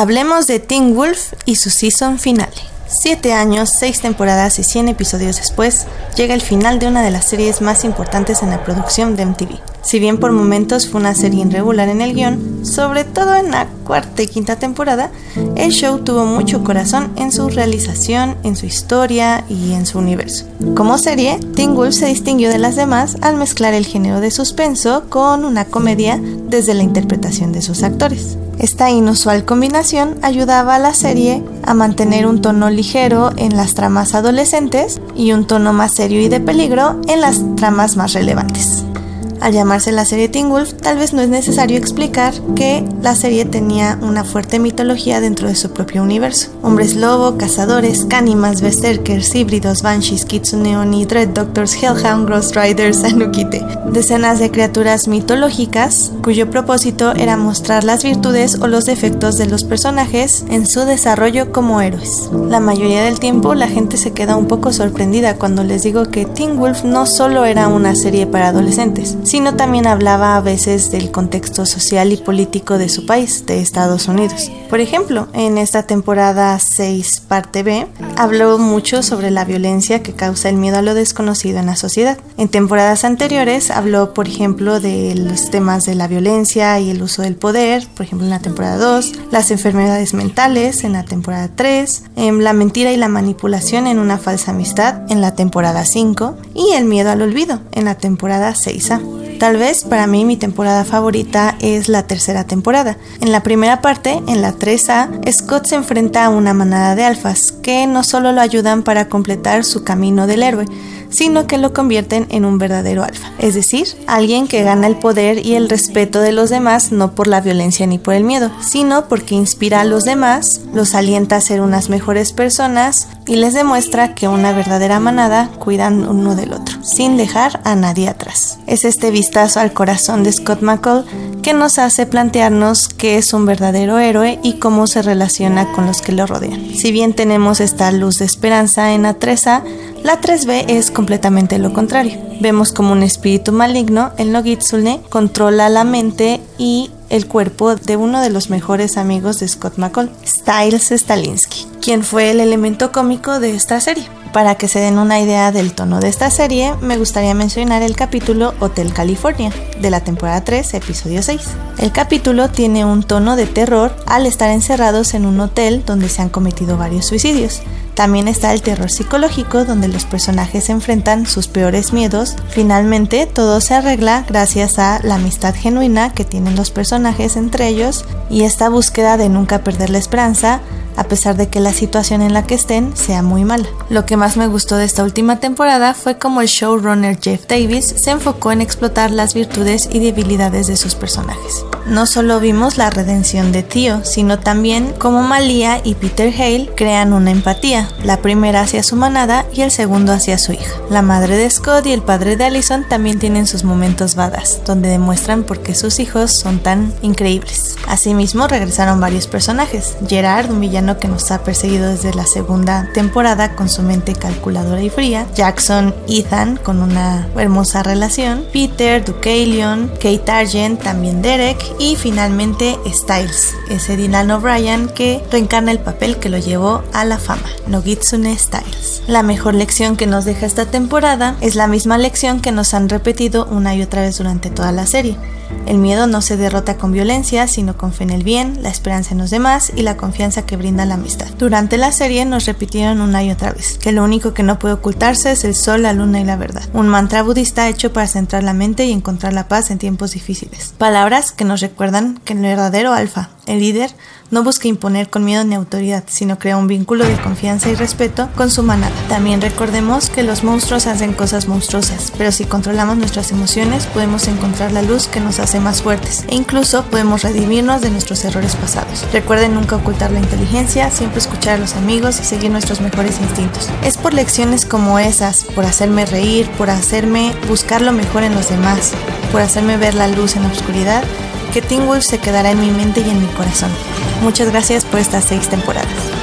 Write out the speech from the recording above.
Hablemos de Teen Wolf y su season finale. Siete años, seis temporadas y 100 episodios después, llega el final de una de las series más importantes en la producción de MTV. Si bien por momentos fue una serie irregular en el guion, sobre todo en la cuarta y quinta temporada, el show tuvo mucho corazón en su realización, en su historia y en su universo. Como serie, Teen Wolf se distinguió de las demás al mezclar el género de suspenso con una comedia desde la interpretación de sus actores. Esta inusual combinación ayudaba a la serie a mantener un tono ligero en las tramas adolescentes y un tono más serio y de peligro en las tramas más relevantes. Al llamarse la serie Teen Wolf, tal vez no es necesario explicar que la serie tenía una fuerte mitología dentro de su propio universo. Hombres lobo, cazadores, cánimas, berserkers, híbridos, banshees, kitsune oni, dread doctors, hellhound, ghost riders, anukite. Decenas de criaturas mitológicas cuyo propósito era mostrar las virtudes o los defectos de los personajes en su desarrollo como héroes. La mayoría del tiempo la gente se queda un poco sorprendida cuando les digo que Teen Wolf no solo era una serie para adolescentes, sino también hablaba a veces del contexto social y político de su país, de Estados Unidos. Por ejemplo, en esta temporada 6, parte B, habló mucho sobre la violencia que causa el miedo a lo desconocido en la sociedad. En temporadas anteriores habló, por ejemplo, de los temas de la violencia y el uso del poder, por ejemplo, en la temporada 2, las enfermedades mentales en la temporada 3, en la mentira y la manipulación en una falsa amistad en la temporada 5 y el miedo al olvido en la temporada 6A. Tal vez para mí mi temporada favorita es la tercera temporada. En la primera parte, en la 3A, Scott se enfrenta a una manada de alfas que no solo lo ayudan para completar su camino del héroe, sino que lo convierten en un verdadero alfa, es decir, alguien que gana el poder y el respeto de los demás no por la violencia ni por el miedo, sino porque inspira a los demás, los alienta a ser unas mejores personas y les demuestra que una verdadera manada cuidan uno del otro, sin dejar a nadie atrás. Es este vistazo al corazón de Scott McCall que nos hace plantearnos qué es un verdadero héroe y cómo se relaciona con los que lo rodean. Si bien tenemos esta luz de esperanza en 3A, la 3B es completamente lo contrario. Vemos como un espíritu maligno, el Nogitsune, controla la mente y el cuerpo de uno de los mejores amigos de Scott McCall, Styles Stalinsky, quien fue el elemento cómico de esta serie. Para que se den una idea del tono de esta serie, me gustaría mencionar el capítulo Hotel California, de la temporada 3, episodio 6. El capítulo tiene un tono de terror al estar encerrados en un hotel donde se han cometido varios suicidios. También está el terror psicológico donde los personajes enfrentan sus peores miedos. Finalmente, todo se arregla gracias a la amistad genuina que tienen los personajes entre ellos y esta búsqueda de nunca perder la esperanza a pesar de que la situación en la que estén sea muy mala. Lo que más me gustó de esta última temporada fue como el showrunner Jeff Davis se enfocó en explotar las virtudes y debilidades de sus personajes. No solo vimos la redención de Tío, sino también cómo Malia y Peter Hale crean una empatía, la primera hacia su manada y el segundo hacia su hija. La madre de Scott y el padre de Allison también tienen sus momentos badas, donde demuestran por qué sus hijos son tan increíbles. Asimismo, regresaron varios personajes. Gerard, un villano que nos ha perseguido desde la segunda temporada con su mente calculadora y fría. Jackson, Ethan, con una hermosa relación. Peter, Ducalion, Kate Argent, también Derek. Y finalmente Styles, ese Dylan O'Brien que reencarna el papel que lo llevó a la fama. Nogitsune Styles. La mejor lección que nos deja esta temporada es la misma lección que nos han repetido una y otra vez durante toda la serie el miedo no se derrota con violencia, sino con fe en el bien, la esperanza en los demás y la confianza que brinda la amistad. Durante la serie nos repitieron una y otra vez que lo único que no puede ocultarse es el sol, la luna y la verdad. Un mantra budista hecho para centrar la mente y encontrar la paz en tiempos difíciles. Palabras que nos recuerdan que el verdadero alfa, el líder, no busca imponer con miedo ni autoridad, sino crea un vínculo de confianza y respeto con su manada. También recordemos que los monstruos hacen cosas monstruosas, pero si controlamos nuestras emociones podemos encontrar la luz que nos hace más fuertes e incluso podemos redimirnos de nuestros errores pasados. Recuerden nunca ocultar la inteligencia, siempre escuchar a los amigos y seguir nuestros mejores instintos. Es por lecciones como esas, por hacerme reír, por hacerme buscar lo mejor en los demás, por hacerme ver la luz en la oscuridad, que Teen Wolf se quedará en mi mente y en mi corazón. Muchas gracias por estas seis temporadas.